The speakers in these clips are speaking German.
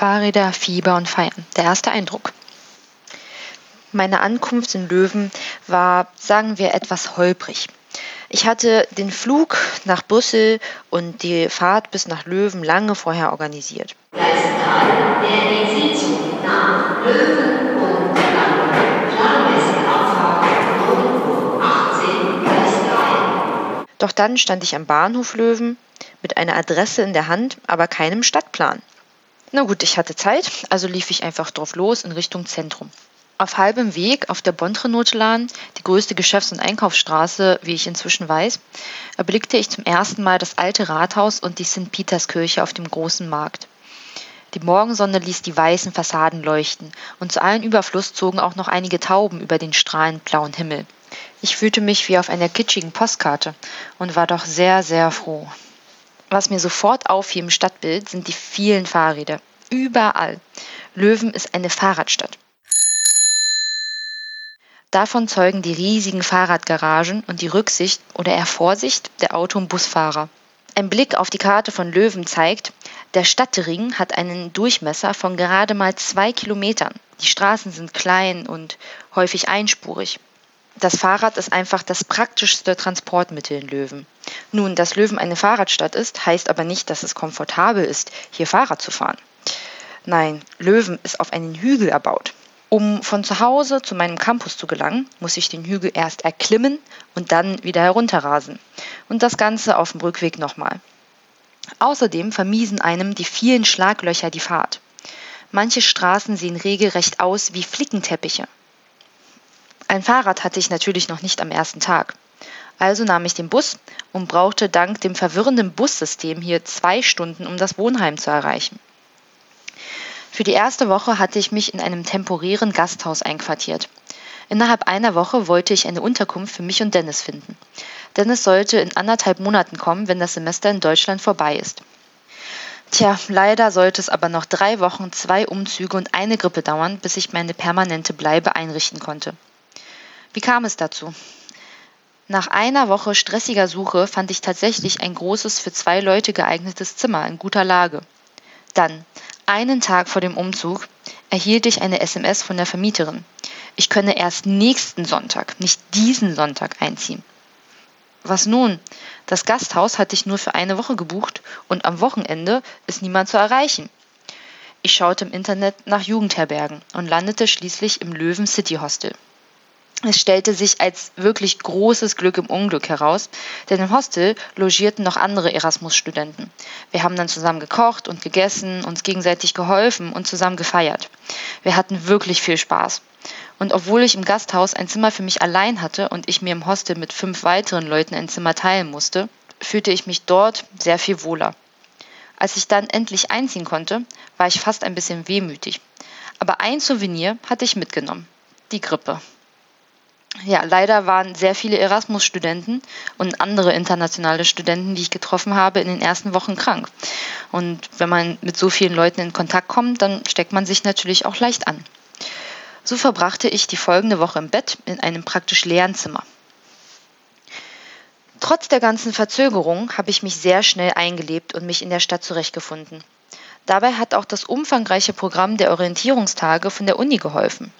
Fahrräder, Fieber und Feiern. Der erste Eindruck. Meine Ankunft in Löwen war, sagen wir, etwas holprig. Ich hatte den Flug nach Brüssel und die Fahrt bis nach Löwen lange vorher organisiert. Doch dann stand ich am Bahnhof Löwen mit einer Adresse in der Hand, aber keinem Stadtplan. Na gut, ich hatte Zeit, also lief ich einfach drauf los in Richtung Zentrum. Auf halbem Weg auf der Bontrenotelan, die größte Geschäfts- und Einkaufsstraße, wie ich inzwischen weiß, erblickte ich zum ersten Mal das alte Rathaus und die St. Peterskirche auf dem großen Markt. Die Morgensonne ließ die weißen Fassaden leuchten, und zu allen Überfluss zogen auch noch einige Tauben über den strahlend blauen Himmel. Ich fühlte mich wie auf einer kitschigen Postkarte und war doch sehr, sehr froh. Was mir sofort auffiel im Stadtbild sind die vielen Fahrräder. Überall. Löwen ist eine Fahrradstadt. Davon zeugen die riesigen Fahrradgaragen und die Rücksicht oder eher Vorsicht der Auto- und Busfahrer. Ein Blick auf die Karte von Löwen zeigt, der Stadtring hat einen Durchmesser von gerade mal zwei Kilometern. Die Straßen sind klein und häufig einspurig. Das Fahrrad ist einfach das praktischste Transportmittel in Löwen. Nun, dass Löwen eine Fahrradstadt ist, heißt aber nicht, dass es komfortabel ist, hier Fahrrad zu fahren. Nein, Löwen ist auf einen Hügel erbaut. Um von zu Hause zu meinem Campus zu gelangen, muss ich den Hügel erst erklimmen und dann wieder herunterrasen. Und das Ganze auf dem Rückweg nochmal. Außerdem vermiesen einem die vielen Schlaglöcher die Fahrt. Manche Straßen sehen regelrecht aus wie Flickenteppiche. Ein Fahrrad hatte ich natürlich noch nicht am ersten Tag. Also nahm ich den Bus und brauchte dank dem verwirrenden Bussystem hier zwei Stunden, um das Wohnheim zu erreichen. Für die erste Woche hatte ich mich in einem temporären Gasthaus einquartiert. Innerhalb einer Woche wollte ich eine Unterkunft für mich und Dennis finden. Dennis sollte in anderthalb Monaten kommen, wenn das Semester in Deutschland vorbei ist. Tja, leider sollte es aber noch drei Wochen, zwei Umzüge und eine Grippe dauern, bis ich meine permanente Bleibe einrichten konnte. Wie kam es dazu? Nach einer Woche stressiger Suche fand ich tatsächlich ein großes für zwei Leute geeignetes Zimmer in guter Lage. Dann, einen Tag vor dem Umzug, erhielt ich eine SMS von der Vermieterin. Ich könne erst nächsten Sonntag, nicht diesen Sonntag einziehen. Was nun? Das Gasthaus hatte ich nur für eine Woche gebucht und am Wochenende ist niemand zu erreichen. Ich schaute im Internet nach Jugendherbergen und landete schließlich im Löwen City Hostel. Es stellte sich als wirklich großes Glück im Unglück heraus, denn im Hostel logierten noch andere Erasmus-Studenten. Wir haben dann zusammen gekocht und gegessen, uns gegenseitig geholfen und zusammen gefeiert. Wir hatten wirklich viel Spaß. Und obwohl ich im Gasthaus ein Zimmer für mich allein hatte und ich mir im Hostel mit fünf weiteren Leuten ein Zimmer teilen musste, fühlte ich mich dort sehr viel wohler. Als ich dann endlich einziehen konnte, war ich fast ein bisschen wehmütig. Aber ein Souvenir hatte ich mitgenommen. Die Grippe ja, leider waren sehr viele Erasmus-Studenten und andere internationale Studenten, die ich getroffen habe, in den ersten Wochen krank. Und wenn man mit so vielen Leuten in Kontakt kommt, dann steckt man sich natürlich auch leicht an. So verbrachte ich die folgende Woche im Bett in einem praktisch leeren Zimmer. Trotz der ganzen Verzögerung habe ich mich sehr schnell eingelebt und mich in der Stadt zurechtgefunden. Dabei hat auch das umfangreiche Programm der Orientierungstage von der Uni geholfen.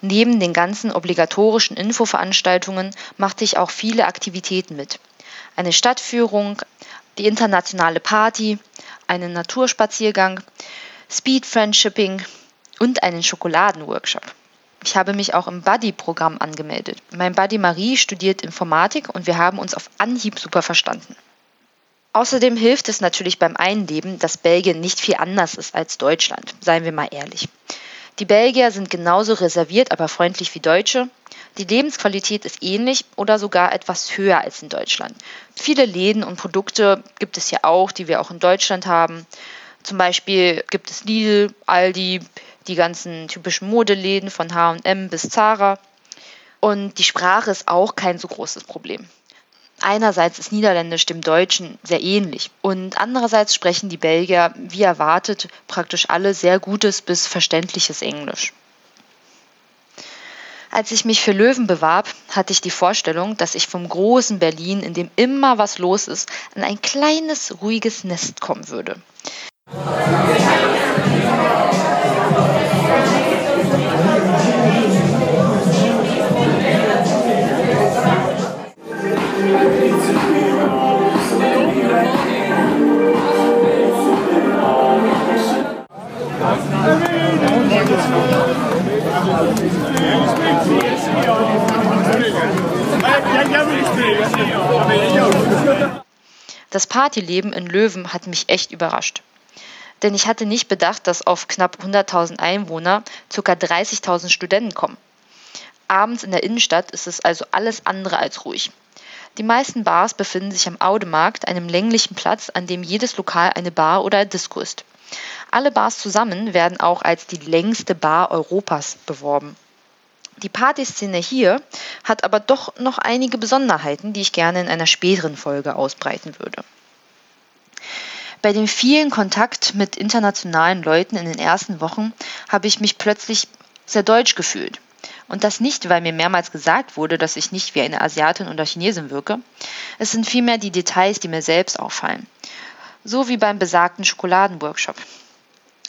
Neben den ganzen obligatorischen Infoveranstaltungen machte ich auch viele Aktivitäten mit. Eine Stadtführung, die internationale Party, einen Naturspaziergang, Speed Friendshipping und einen Schokoladenworkshop. Ich habe mich auch im Buddy-Programm angemeldet. Mein Buddy Marie studiert Informatik und wir haben uns auf Anhieb super verstanden. Außerdem hilft es natürlich beim Einleben, dass Belgien nicht viel anders ist als Deutschland, seien wir mal ehrlich. Die Belgier sind genauso reserviert, aber freundlich wie Deutsche. Die Lebensqualität ist ähnlich oder sogar etwas höher als in Deutschland. Viele Läden und Produkte gibt es ja auch, die wir auch in Deutschland haben. Zum Beispiel gibt es Lidl, Aldi, die ganzen typischen Modeläden von HM bis Zara. Und die Sprache ist auch kein so großes Problem. Einerseits ist Niederländisch dem Deutschen sehr ähnlich und andererseits sprechen die Belgier, wie erwartet, praktisch alle sehr gutes bis verständliches Englisch. Als ich mich für Löwen bewarb, hatte ich die Vorstellung, dass ich vom großen Berlin, in dem immer was los ist, an ein kleines, ruhiges Nest kommen würde. Das Partyleben in Löwen hat mich echt überrascht. Denn ich hatte nicht bedacht, dass auf knapp 100.000 Einwohner ca. 30.000 Studenten kommen. Abends in der Innenstadt ist es also alles andere als ruhig. Die meisten Bars befinden sich am Audemarkt, einem länglichen Platz, an dem jedes Lokal eine Bar oder Disco ist. Alle Bars zusammen werden auch als die längste Bar Europas beworben. Die Partyszene hier hat aber doch noch einige Besonderheiten, die ich gerne in einer späteren Folge ausbreiten würde. Bei dem vielen Kontakt mit internationalen Leuten in den ersten Wochen habe ich mich plötzlich sehr deutsch gefühlt. Und das nicht, weil mir mehrmals gesagt wurde, dass ich nicht wie eine Asiatin oder Chinesin wirke. Es sind vielmehr die Details, die mir selbst auffallen. So wie beim besagten Schokoladenworkshop.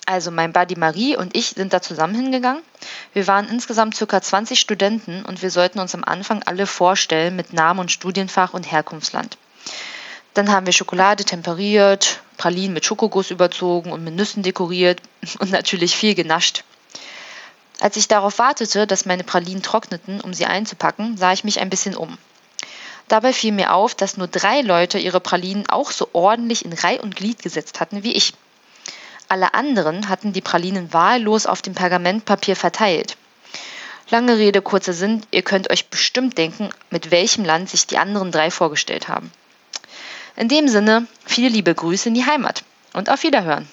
Also mein Buddy Marie und ich sind da zusammen hingegangen. Wir waren insgesamt ca. 20 Studenten und wir sollten uns am Anfang alle vorstellen mit Namen und Studienfach und Herkunftsland. Dann haben wir Schokolade temperiert, Pralinen mit Schokoguss überzogen und mit Nüssen dekoriert und natürlich viel genascht. Als ich darauf wartete, dass meine Pralinen trockneten, um sie einzupacken, sah ich mich ein bisschen um. Dabei fiel mir auf, dass nur drei Leute ihre Pralinen auch so ordentlich in Reih und Glied gesetzt hatten wie ich. Alle anderen hatten die Pralinen wahllos auf dem Pergamentpapier verteilt. Lange Rede, kurzer Sinn, ihr könnt euch bestimmt denken, mit welchem Land sich die anderen drei vorgestellt haben. In dem Sinne, viele liebe Grüße in die Heimat und auf Wiederhören.